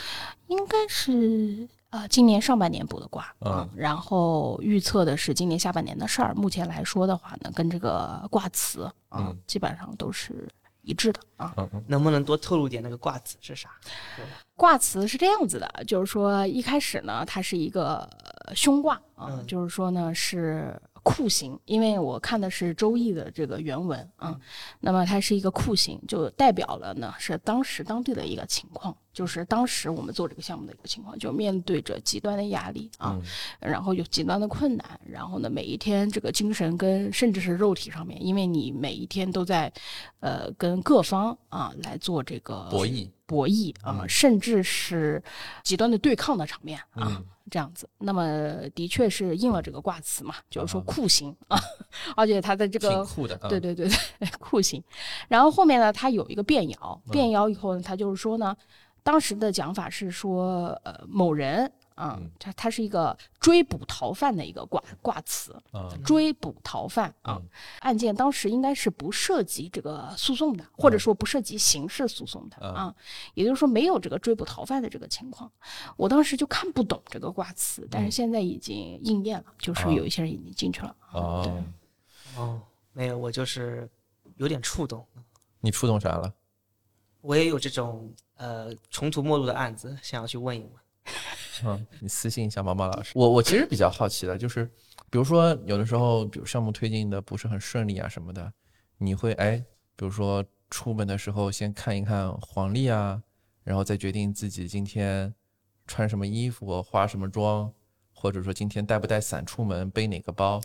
应该是。呃，今年上半年补的卦嗯啊，然后预测的是今年下半年的事儿。目前来说的话呢，跟这个卦辞啊，嗯基本上都是一致的啊。能不能多透露点那个卦词是啥？卦辞是这样子的，就是说一开始呢，它是一个呃凶卦啊，嗯就是说呢是酷刑，因为我看的是《周易》的这个原文啊，那么它是一个酷刑，就代表了呢是当时当地的一个情况，就是当时我们做这个项目的一个情况，就面对着极端的压力啊，然后有极端的困难，然后呢每一天这个精神跟甚至是肉体上面，因为你每一天都在呃跟各方啊来做这个博弈，博弈啊，甚至是极端的对抗的场面啊，嗯这样子。那么的确是应了这个卦辞嘛，就是说啊酷刑啊，而且他的这个。酷的。嗯对对对对，酷刑。然后后面呢，他有一个变爻，变爻以后呢，他就是说呢，当时的讲法是说，呃，某人啊嗯，他他是一个追捕逃犯的一个卦卦辞，嗯追捕逃犯啊嗯，案件当时应该是不涉及这个诉讼的，或者说不涉及刑事诉讼的嗯啊，也就是说没有这个追捕逃犯的这个情况。我当时就看不懂这个挂词，但是现在已经应验了，就是啊有一些人已经进去了。哦，哦，没有，我就是有点触动。你触动啥了？我也有这种呃穷途末路的案子，想要去问一问。嗯，你私信一下毛毛老师。我我其实比较好奇的，就是比如说有的时候，比如项目推进的不是很顺利啊什么的，你会哎，比如说出门的时候先看一看黄历啊，然后再决定自己今天穿什么衣服、化什么妆，或者说今天带不带伞出门，背哪个包，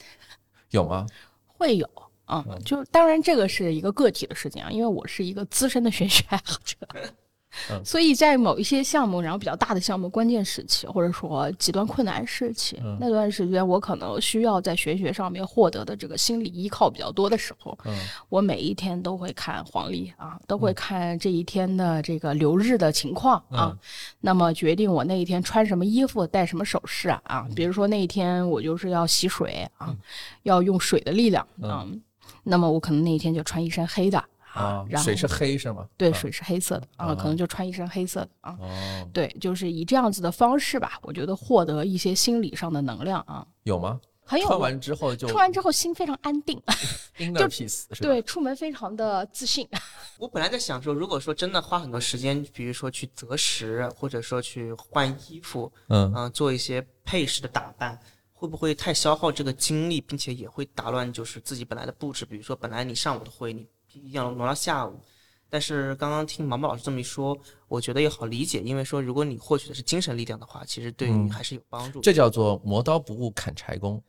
有吗？会有。啊、就当然这个是一个个体的事情啊，因为我是一个资深的玄学爱好者，嗯。所以在某一些项目，然后比较大的项目关键时期，或者说极端困难时期，嗯。那段时间我可能需要在玄学上面获得的这个心理依靠比较多的时候，嗯。我每一天都会看黄历啊，都会看这一天的这个流日的情况啊，嗯。那么决定我那一天穿什么衣服，戴什么首饰啊啊，比如说那一天我就是要洗水啊，要用水的力量啊，那么我可能那一天就穿一身黑的啊，然后水是黑是吗？啊对水是黑色的啊，啊可能就穿一身黑色的啊，哦，对，就是以这样子的方式吧，我觉得获得一些心理上的能量啊，有吗？很有穿完之后就穿完之后心非常安定，inner peace 是吧？对，出门非常的自信。我本来在想说，如果说真的花很多时间，比如说去择时，或者说去换衣服，嗯嗯、做一些配饰的打扮，会不会太消耗这个精力，并且也会打乱就是自己本来的布置？比如说，本来你上午的会你一定要挪到下午，但是刚刚听毛毛老师这么一说，我觉得也好理解，因为说如果你获取的是精神力量的话，其实对嗯你还是有帮助的。这叫做磨刀不误砍柴工，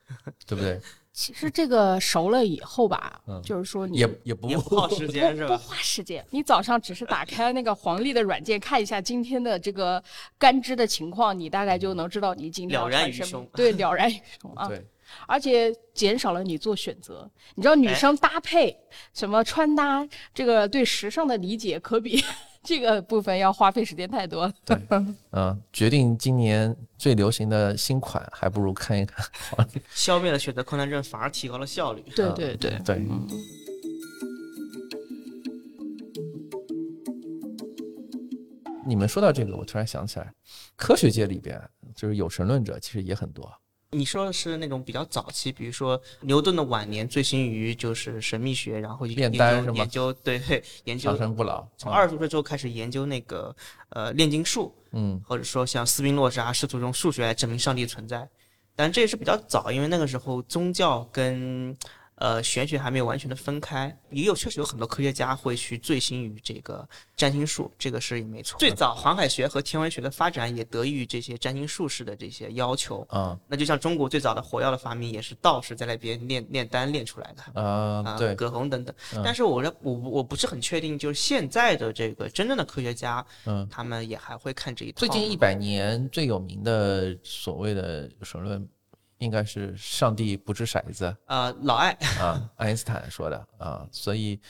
对不对？其实这个熟了以后吧，嗯就是说你也也不也不耗时间 是吧不？花时间，你早上只是打开那个黄历的软件看一下今天的这个干支的情况，你大概就能知道你今天了然于胸对，了然于胸啊。对，而且减少了你做选择。你知道女哎生搭配什么穿搭，这个对时尚的理解可比 这个部分要花费时间太多了。对，嗯，决定今年最流行的新款，还不如看一看。消灭了选择困难症，反而提高了效率。对对对，对，你们说到这个，我突然想起来，科学界里边就是有神论者，其实也很多。你说的是那种比较早期，比如说牛顿的晚年醉心于就是神秘学，然后研炼丹是吗究研究对对 研究长生不老，从二十多岁之后开始研究那个呃炼金术，嗯。或者说像斯宾诺莎试图用数学来证明上帝存在，但这也是比较早，因为那个时候宗教跟呃玄学还没有完全的分开，也有确实有很多科学家会去醉心于这个占星术，这个是也没错。最早航海学和天文学的发展也得益于这些占星术士的这些要求。啊那就像中国最早的火药的发明，也是道士在那边炼炼丹炼出来的。啊，啊，对，葛洪等等嗯。但是我的我我不是很确定，就是现在的这个真正的科学家，嗯，他们也还会看这一套。最近一百年最有名的所谓的神论，应该是上帝不掷骰子啊老爱，啊，爱因斯坦说的啊，所以。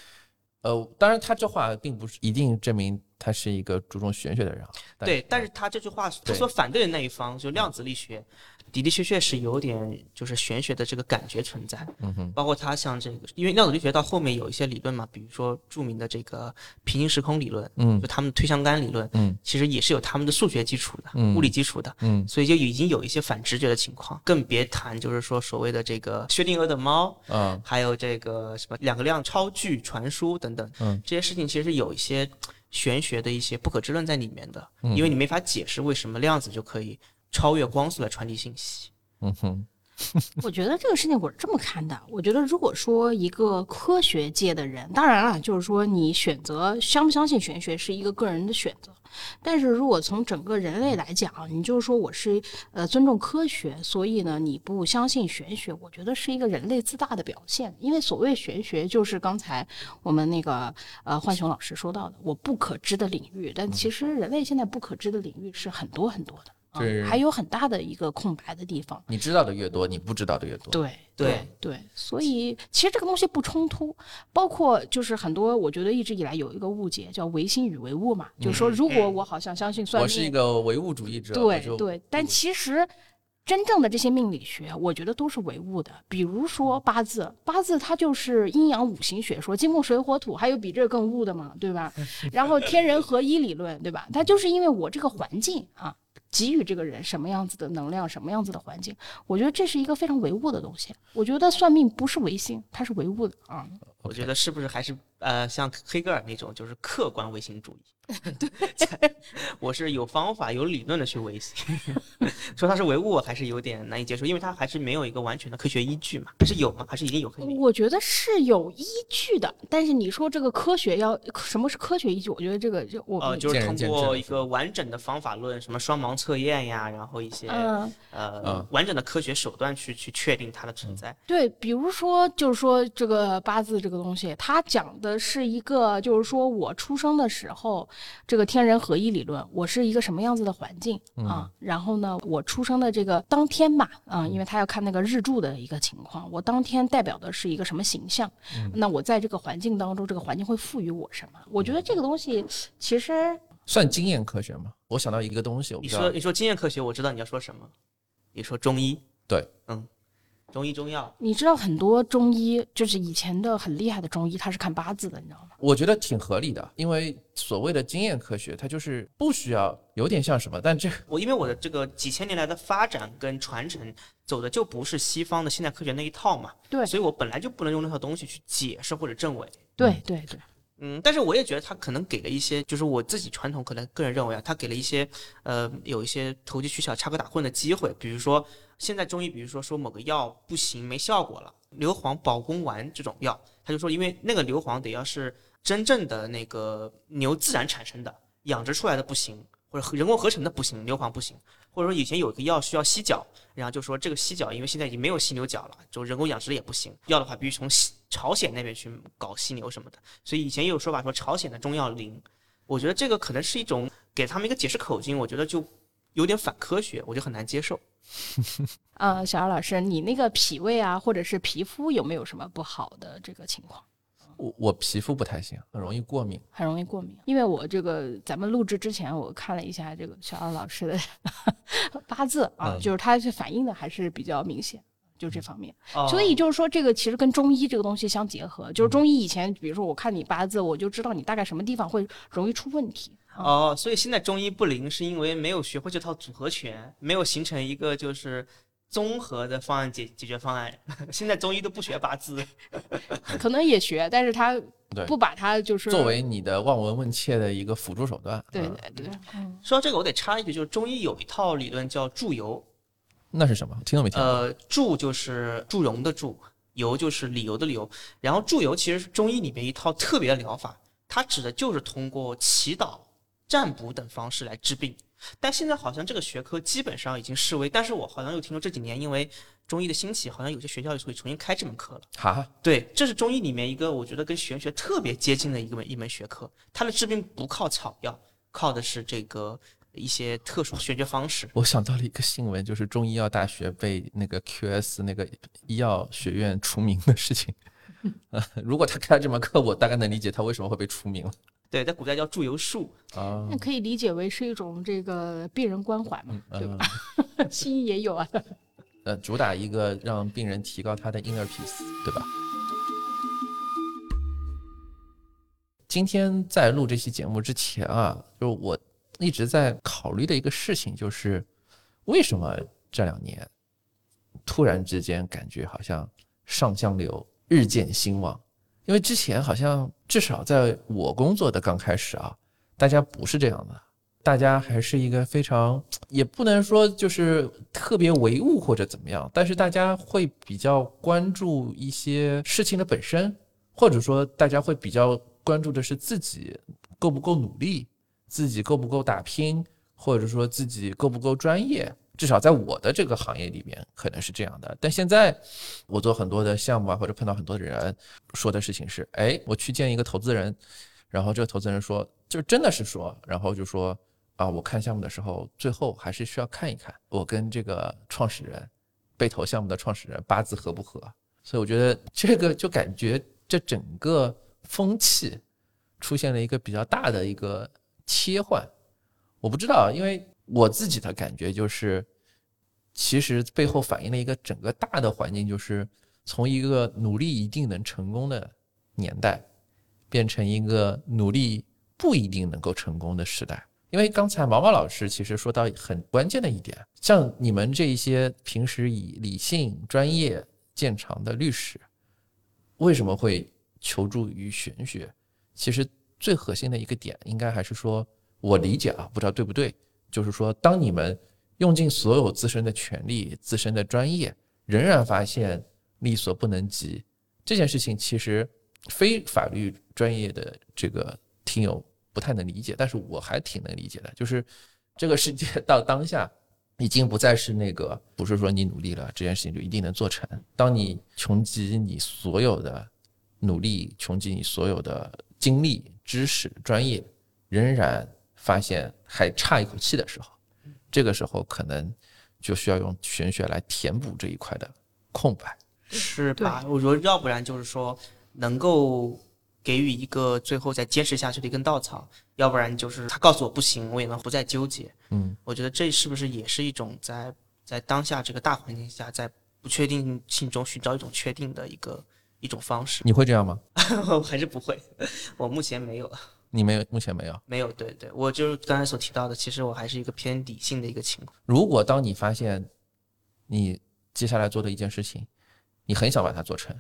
呃，当然，他这话并不是一定证明他是一个注重玄学的人啊。对，但是他这句话他对所反对的那一方，就量子力学，的的确确是有点就是玄学的这个感觉存在。嗯哼，包括它像这个，因为量子力学到后面有一些理论嘛，比如说著名的这个平行时空理论，嗯。就他们的推相干理论，嗯。其实也是有他们的数学基础的，嗯。物理基础的。嗯。所以就已经有一些反直觉的情况，更别谈就是说所谓的这个薛定谔的猫，啊。还有这个什么两个量超距传输等等，嗯。这些事情其实有一些玄学的一些不可知论在里面的，嗯。因为你没法解释为什么量子就可以超越光速来传递信息。嗯哼 我觉得这个事情我是这么看的。我觉得如果说一个科学界的人，当然了，就是说你选择相不相信玄学是一个个人的选择。但是如果从整个人类来讲，你就是说我是呃尊重科学，所以呢你不相信玄学，我觉得是一个人类自大的表现。因为所谓玄学，就是刚才我们那个呃浣熊老师说到的，我不可知的领域。但其实人类现在不可知的领域是很多很多的。还有很大的一个空白的地方。你知道的越多，你不知道的越多。对对对，所以其实这个东西不冲突，包括就是很多我觉得一直以来有一个误解，叫唯心与唯物嘛，就是说如果我好像相信算命，我是一个唯物主义者，对对，但其实。真正的这些命理学，我觉得都是唯物的。比如说八字，八字它就是阴阳五行学说，金木水火土，还有比这更物的嘛？对吧？然后天人合一理论，对吧？它就是因为我这个环境啊，给予这个人什么样子的能量，什么样子的环境，我觉得这是一个非常唯物的东西。我觉得算命不是唯心，它是唯物的啊。我觉得是不是还是呃像黑格尔那种，就是客观唯心主义？对，我是有方法、有理论的去唯心，说它是唯物还是有点难以接受，因为它还是没有一个完全的科学依据嘛，还是有吗？还是已经有科学依据？我觉得是有依据的，但是你说这个科学要什么是科学依据？我觉得这个就我呃，就是通过一个完整的方法论，什么双盲测验呀，然后一些、嗯呃、嗯完整的科学手段去去确定它的存在。对，比如说，就是说这个八字这个东西，它讲的是一个，就是说我出生的时候，这个天人合一理论，我是一个什么样子的环境啊？然后呢，我出生的这个当天嘛，啊，因为他要看那个日柱的一个情况，我当天代表的是一个什么形象？那我在这个环境当中，这个环境会赋予我什么？我觉得这个东西其实算经验科学吗？我想到一个东西，你说你说经验科学，我知道你要说什么。你说中医，对，嗯，中医中药，你知道很多中医，就是以前的很厉害的中医，他是看八字的，你知道吗？我觉得挺合理的，因为所谓的经验科学，它就是不需要有点像什么，但这我因为我的这个几千年来的发展跟传承，走的就不是西方的现代科学那一套嘛，对所以我本来就不能用那套东西去解释或者证伪。对对对。嗯，但是我也觉得他可能给了一些，就是我自己传统可能个人认为啊，他给了一些，呃，有一些投机取巧、插科打诨的机会。比如说，现在中医，比如说说某个药不行，没效果了，硫磺保宫丸这种药，他就说，因为那个硫磺得要是真正的那个牛自然产生的，养殖出来的不行，或者人工合成的不行，牛磺不行，或者说以前有一个药需要犀角，然后就说这个犀角因为现在已经没有犀牛角了，就人工养殖的也不行，要的话必须从朝鲜那边去搞犀牛什么的。所以以前也有说法说朝鲜的中药灵，我觉得这个可能是一种给他们一个解释口径，我觉得就有点反科学，我就很难接受。呃，小姚老师，你那个脾胃啊，或者是皮肤有没有什么不好的这个情况？我我皮肤不太行，很容易过敏。很容易过敏，因为我这个咱们录制之前，我看了一下这个小奥老师的八字啊，嗯就是他是反映的还是比较明显，就这方面。哦所以就是说，这个其实跟中医这个东西相结合，就是中医以前，比如说我看你八字，我就知道你大概什么地方会容易出问题。哦，所以现在中医不灵，是因为没有学会这套组合拳，没有形成一个就是综合的方案解解决方案。现在中医都不学八字，可能也学，但是他不把它就是作为你的望闻问切的一个辅助手段。对嗯对对，嗯说到这个，我得插一句，就是中医有一套理论叫祝由，那是什么？听都没听过。呃，祝就是祝融的祝，由就是理由的理由。然后祝由其实是中医里面一套特别的疗法，它指的就是通过祈祷、占卜等方式来治病。但现在好像这个学科基本上已经式微，但是我好像又听说这几年因为中医的兴起，好像有些学校又会重新开这门课了。哈，对，这是中医里面一个我觉得跟玄学特别接近的一个门一门学科，它的治病不靠草药，靠的是这个一些特殊玄学方式。我想到了一个新闻，就是中医药大学被那个 QS 那个医药学院除名的事情。呃 如果他开了这门课，我大概能理解他为什么会被除名了。对，在古代叫祝由术。啊那，可以理解为是一种这个病人关怀嘛，对吧？嗯？西医也有啊。呃，主打一个让病人提高他的 inner peace，对吧？今天在录这期节目之前啊，就是我一直在考虑的一个事情，就是为什么这两年突然之间感觉好像上香流日渐兴旺？因为之前好像至少在我工作的刚开始啊，大家不是这样的，大家还是一个非常也不能说就是特别唯物或者怎么样，但是大家会比较关注一些事情的本身，或者说大家会比较关注的是自己够不够努力，自己够不够打拼，或者说自己够不够专业。至少在我的这个行业里面，可能是这样的。但现在我做很多的项目啊，或者碰到很多的人，说的事情是：哎，我去见一个投资人，然后这个投资人说，就真的是说，然后就说啊，我看项目的时候，最后还是需要看一看我跟这个创始人被投项目的创始人八字合不合。所以我觉得这个就感觉这整个风气出现了一个比较大的一个切换。我不知道，因为我自己的感觉就是，其实背后反映了一个整个大的环境，就是从一个努力一定能成功的年代，变成一个努力不一定能够成功的时代。因为刚才毛毛老师其实说到很关键的一点，像你们这一些平时以理性、专业见长的律师，为什么会求助于玄学？其实最核心的一个点，应该还是说，我理解啊，不知道对不对，就是说，当你们用尽所有自身的权利、自身的专业，仍然发现力所不能及，这件事情其实非法律专业的这个听友不太能理解，但是我还挺能理解的。就是这个世界 到当下，已经不再是那个，不是说你努力了，这件事情就一定能做成。当你穷极你所有的努力，穷极你所有的精力、知识、专业，仍然发现还差一口气的时候，这个时候可能就需要用玄学来填补这一块的空白。是吧？我觉得要不然就是说能够给予一个最后再坚持下去的一根稻草，要不然就是他告诉我不行，我也能不再纠结。嗯，我觉得这是不是也是一种在在当下这个大环境下，在不确定性中寻找一种确定的一个一种方式？你会这样吗？我还是不会，我目前没有，你没有，目前没有。没有。对对，我就是刚才所提到的，其实我还是一个偏理性的一个情况。如果当你发现你接下来做的一件事情，你很想把它做成，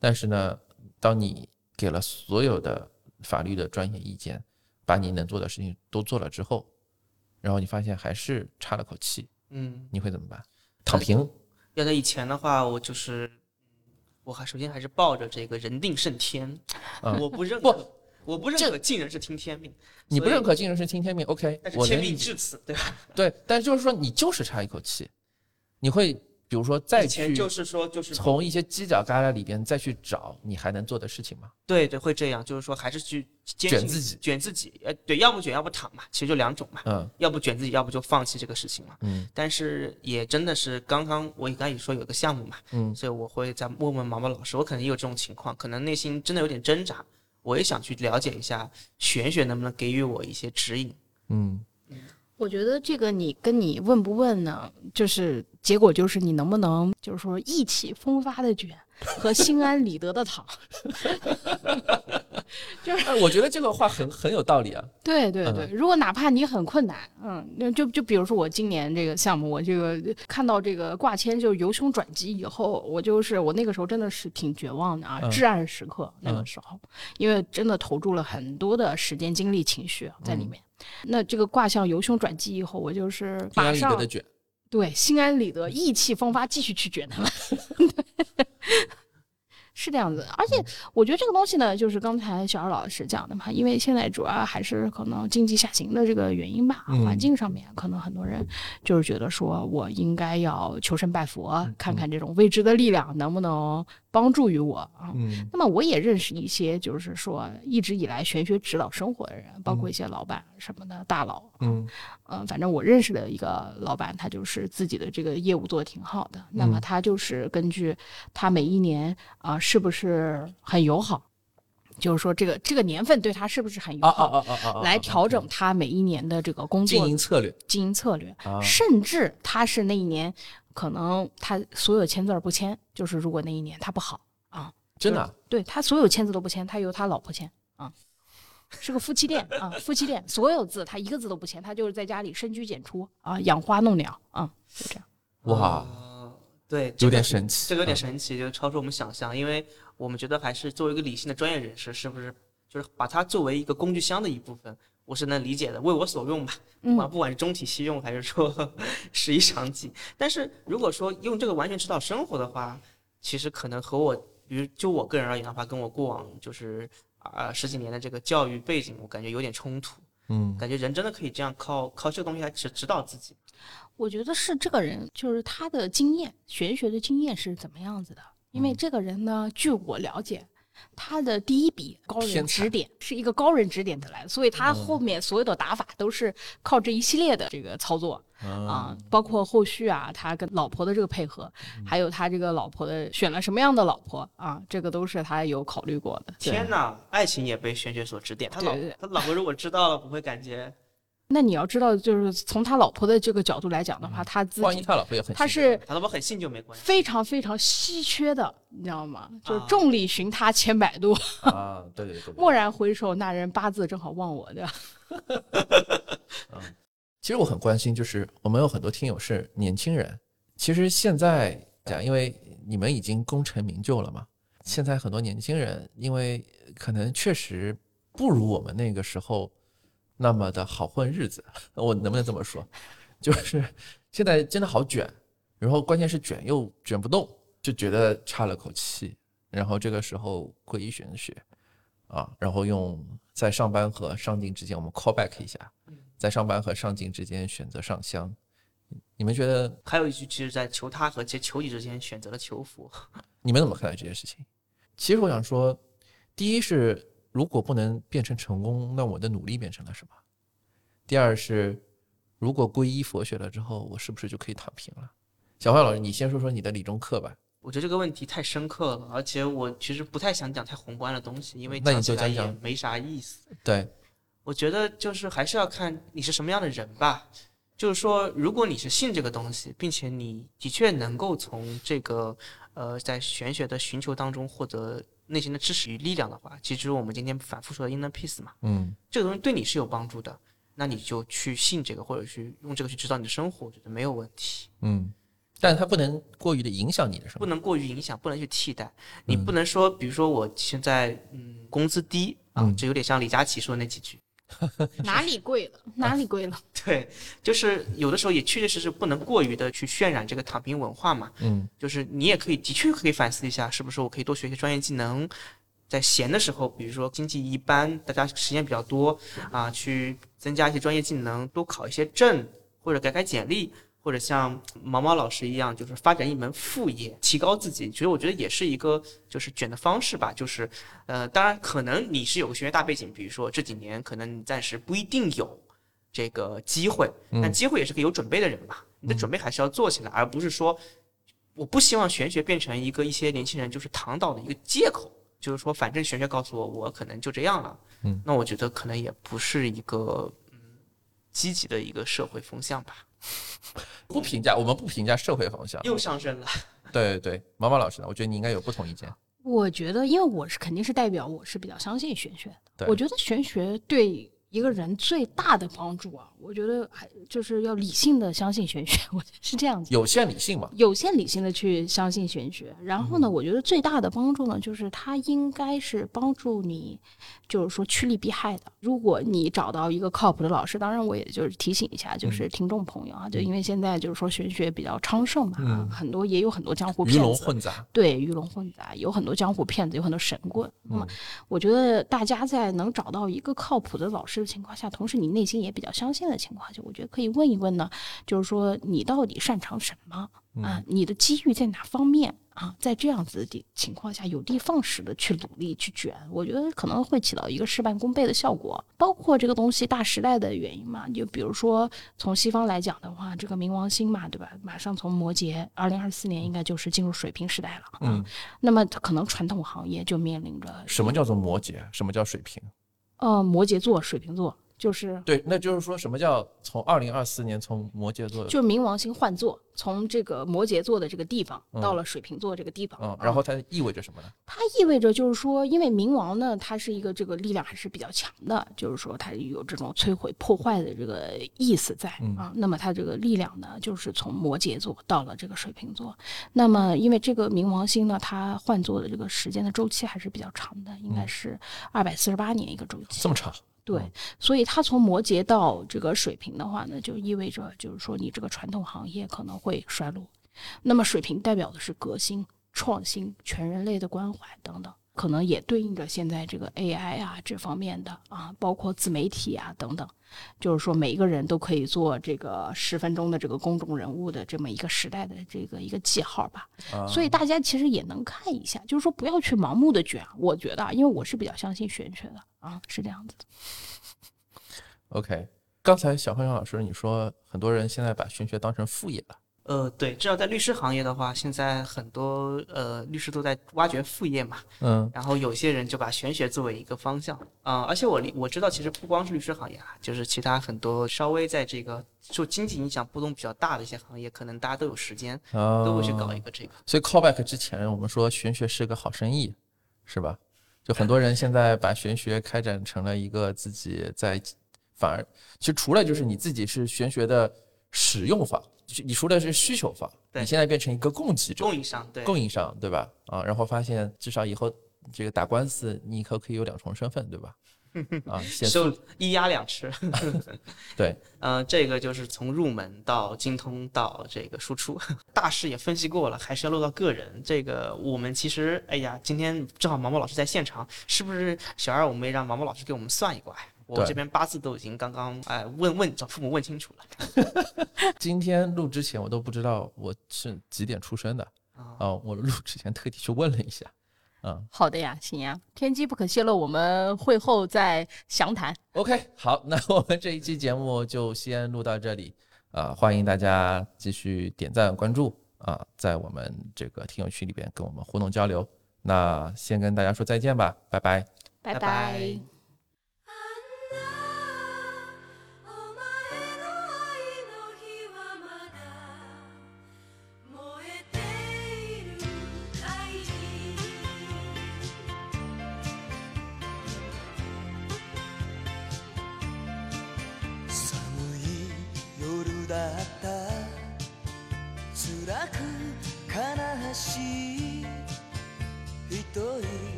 但是呢，当你给了所有的法律的专业意见，把你能做的事情都做了之后，然后你发现还是差了口气，嗯，你会怎么办？躺平？要在以前的话，我就是，嗯我还首先还是抱着这个人定胜天，嗯我不认不可，我不认可尽人事听天命，你不认可尽人事听天命，OK，但是天。命至此，对吧？对，但是就是说你就是差一口气，你会比如说再去就是说就是从一些犄角旮旯里边再去找你还能做的事情吗？对对会这样，就是说还是去坚信卷自己卷自己，呃，对，要不卷要不躺嘛，其实就两种嘛，嗯要不卷自己，要不就放弃这个事情嘛。嗯但是也真的是刚刚我也刚才也说有个项目嘛，嗯所以我会再问问毛毛老师，我可能也有这种情况，可能内心真的有点挣扎，我也想去了解一下玄学能不能给予我一些指引。嗯我觉得这个你跟你问不问呢，就是结果就是你能不能就是说意气风发的卷和心安理得的躺。哎，我觉得这个话很很有道理啊。对对对，如果哪怕你很困难，嗯，那就就比如说我今年这个项目，我这个看到这个挂签就由凶转吉以后，我就是我那个时候真的是挺绝望的啊，嗯至暗时刻那个嗯时候，因为真的投注了很多的时间、精力、情绪在里嗯面。那这个卦象由凶转吉以后，我就是马上的卷，对，心安理得，意气风发，继续去卷他们。是这样子，而且我觉得这个东西呢，就是刚才小二老师讲的嘛，因为现在主要还是可能经济下行的这个原因吧，嗯。环境上面可能很多人就是觉得说我应该要求神拜佛，看看这种未知的力量能不能帮助于我啊。嗯那么我也认识一些，就是说一直以来玄学指导生活的人，包括一些老板什么的大佬，嗯嗯，反正我认识的一个老板，他就是自己的这个业务做得挺好的。那么嗯他就是根据他每一年啊、是不是很友好，就是说这个这个年份对他是不是很友好！来调整他每一年的这个工作经营策略经营策略，啊，甚至他是那一年可能他所有签字儿不签，就是如果那一年他不好啊，真的啊？对他所有签字都不签，他由他老婆签啊，是个夫妻店啊，夫妻店所有字他一个字都不签，他就是在家里深居简出啊，养花弄鸟啊，就这样。哇，呃对，有这个点神奇，这个有点嗯神奇，就超出我们想象，因为我们觉得还是作为一个理性的专业人士，是不是就是把它作为一个工具箱的一部分，我是能理解的，为我所用吧，不管嗯，不管是中体西用还是说 十一长技。但是如果说用这个完全指导生活的话，其实可能和我，比如就我个人而言的话，跟我过往就是啊、十几年的这个教育背景，我感觉有点冲突。嗯感觉人真的可以这样靠靠这个东西来指指导自己。我觉得是这个人，就是他的经验，玄学的经验是怎么样子的？因为这个人呢，据我了解，他的第一笔高人指点是一个高人指点得来的，所以他后面所有的打法都是靠这一系列的这个操作啊，包括后续啊，他跟老婆的这个配合，还有他这个老婆的选了什么样的老婆啊，这个都是他有考虑过的。天哪，爱情也被玄学所指点。他老他老婆如果知道了，不会感觉那你要知道，就是从他老婆的这个角度来讲的话，他自己他老婆也很他是他老婆很信就没关系。非常非常稀缺的，你知道吗？就是啊众里寻他千百度，啊，对对对对，蓦然回首，那人八字正好忘我，对吧？其实我很关心，就是我们有很多听友是年轻人，其实现在讲，因为你们已经功成名就了嘛，现在很多年轻人，因为可能确实不如我们那个时候那么的好混日子，我能不能这么说？就是现在真的好卷，然后关键是卷又卷不动，就觉得差了口气，然后这个时候皈依玄学啊，然后用在上班和上进之间，我们 call back 一下。在上班和上进之间选择上香，你们觉得还有一句，其实在求他和求求你之间选择了求佛。你们怎么看待这件事情？其实我想说，第一是如果不能变成成功，那我的努力变成了什么？第二是如果皈依佛学了之后，我是不是就可以躺平了？小花老师，你先说说你的理中课吧。我觉得这个问题太深刻了，而且我其实不太想讲太宏观的东西，因为那你讲起来也就讲讲没啥意思。对，我觉得就是还是要看你是什么样的人吧。就是说，如果你是信这个东西，并且你的确能够从这个呃在玄学的寻求当中获得内心的支持与力量的话，其实我们今天反复说的 inner peace 嘛，嗯这个东西对你是有帮助的，那你就去信这个，或者去用这个去指导你的生活，我觉得没有问题。嗯，但它不能过于的影响你的生活。不能过于影响，不能去替代。你嗯不能说，比如说我现在嗯工资低啊嗯，这有点像李佳琦说的那几句。哪里贵了？哪里贵了？对，就是有的时候也确确实实不能过于的去渲染这个躺平文化嘛。嗯就是你也可以的确可以反思一下，是不是我可以多学一些专业技能，在闲的时候，比如说经济一般，大家时间比较多啊，去增加一些专业技能，多考一些证，或者改改简历，或者像毛毛老师一样，就是发展一门副业，提高自己。其实我觉得也是一个就是卷的方式吧。就是呃，当然可能你是有个学业大背景，比如说这几年可能你暂时不一定有这个机会，但机会也是个有准备的人吧。你的准备还是要做起来，而不是说我不希望玄学变成一个一些年轻人就是躺倒的一个借口，就是说反正玄学告诉我我可能就这样了，嗯，那我觉得可能也不是一个嗯积极的一个社会风向吧，不评价，我们不评价社会方向。又上升了。对对对，毛毛老师呢？我觉得你应该有不同意见。我觉得，因为我是肯定是代表，我是比较相信玄学的。我觉得玄学对一个人最大的帮助啊，我觉得还就是要理性的相信玄学，我觉得是这样子。有限理性嘛？有限理性的去相信玄学，然后嗯呢，我觉得最大的帮助呢，就是它应该是帮助你，就是说趋利避害的。如果你找到一个靠谱的老师，当然我也就是提醒一下，嗯就是听众朋友啊，就因为现在就是说玄学比较昌盛嘛，啊很多也有很多江湖骗子，龙混杂。对，鱼龙混杂，有很多江湖骗子，有很多神棍。那么，我觉得大家在能找到一个靠谱的老师的情况下，同时你内心也比较相信的情况下，我觉得可以问一问呢，就是说你到底擅长什么啊？你的机遇在哪方面啊，在这样子的情况下，有的放矢的去努力去卷，我觉得可能会起到一个事半功倍的效果。包括这个东西大时代的原因嘛，就比如说从西方来讲的话，这个冥王星嘛，对吧？马上从摩羯，二零二四年应该就是进入水平时代了。嗯，那么可能传统行业就面临着什么叫做摩羯？什么叫水瓶？呃摩羯座、水瓶座，就是对，那就是说什么叫从二零二四年从摩羯座，就冥王星换座，从这个摩羯座的这个地方到了水瓶座这个地方。嗯，啊然后它意味着什么呢？它意味着就是说，因为冥王呢，它是一个这个力量还是比较强的，就是说它有这种摧毁、破坏的这个意思在啊。那么它这个力量呢，就是从摩羯座到了这个水瓶座。那么因为这个冥王星呢，它换座的这个时间的周期还是比较长的，应该是二百四十八年一个周期。这么长？对，所以它从摩羯到这个水瓶的话呢，就意味着就是说你这个传统行业可能会衰落。那么水瓶代表的是革新、创新、全人类的关怀等等，可能也对应着现在这个 AI 啊这方面的啊，包括自媒体啊等等，就是说每一个人都可以做这个十分钟的这个公众人物的这么一个时代的这个一个记号吧。所以大家其实也能看一下，就是说不要去盲目的卷。我觉得啊，因为我是比较相信玄学的啊，是这样子的。OK，刚才小黑老师你说很多人现在把玄学当成副业了，呃，对，至少在律师行业的话，现在很多呃律师都在挖掘副业嘛，嗯 然后有些人就把玄学作为一个方向啊、而且我理我知道，其实不光是律师行业啊，就是其他很多稍微在这个受经济影响波动比较大的一些行业，可能大家都有时间，啊，都会去搞一个这个。所以 callback 之前我们说玄学是个好生意，是吧？就很多人现在把玄学开展成了一个自己在，反而其实除了就是你自己是玄学的使用方，就是你除了是需求方，你现在变成一个供给者、供应商对，供应商，对吧？啊，然后发现至少以后这个打官司，你以后可以有两重身份，对吧？啊，显收示一鸭两吃。对，呃，这个就是从入门到精通到这个输出，大势也分析过了，还是要落到个人。这个我们其实，哎呀，今天正好毛毛老师在现场，是不是小二我们也让毛毛老师给我们算一卦？我这边八字都已经刚刚哎问问找父母问清楚了。今天录之前我都不知道我是几点出生的啊啊，我录之前特地去问了一下，嗯好的呀，行呀，天机不可泄露，我们会后再详谈。OK，好，那我们这一期节目就先录到这里啊、欢迎大家继续点赞关注啊、在我们这个听友区里边跟我们互动交流。那先跟大家说再见吧，拜拜。拜拜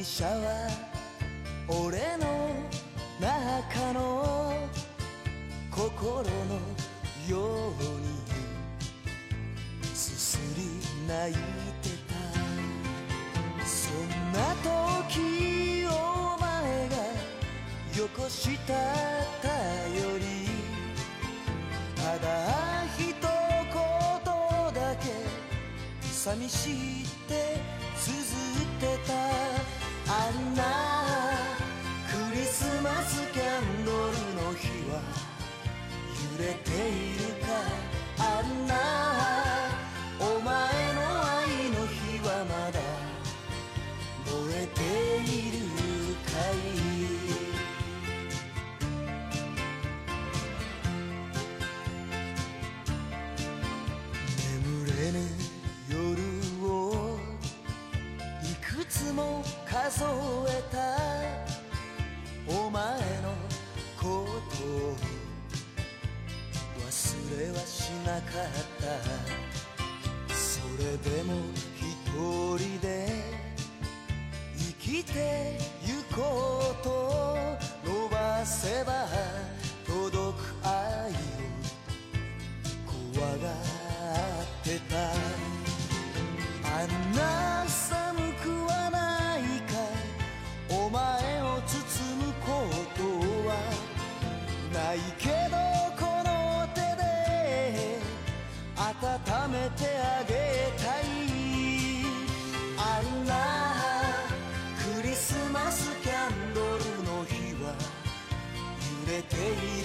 う容疑者は俺の中の心のようにすすり泣いてた。そんな時お前がよこした。頼りただ一言だけ。寂しい。れているかあんなお前の愛の火はまだ燃えているかい眠れぬ夜をいくつも数えてなかった。それでも一人で生きてゆこうと。伸ばせば feliz.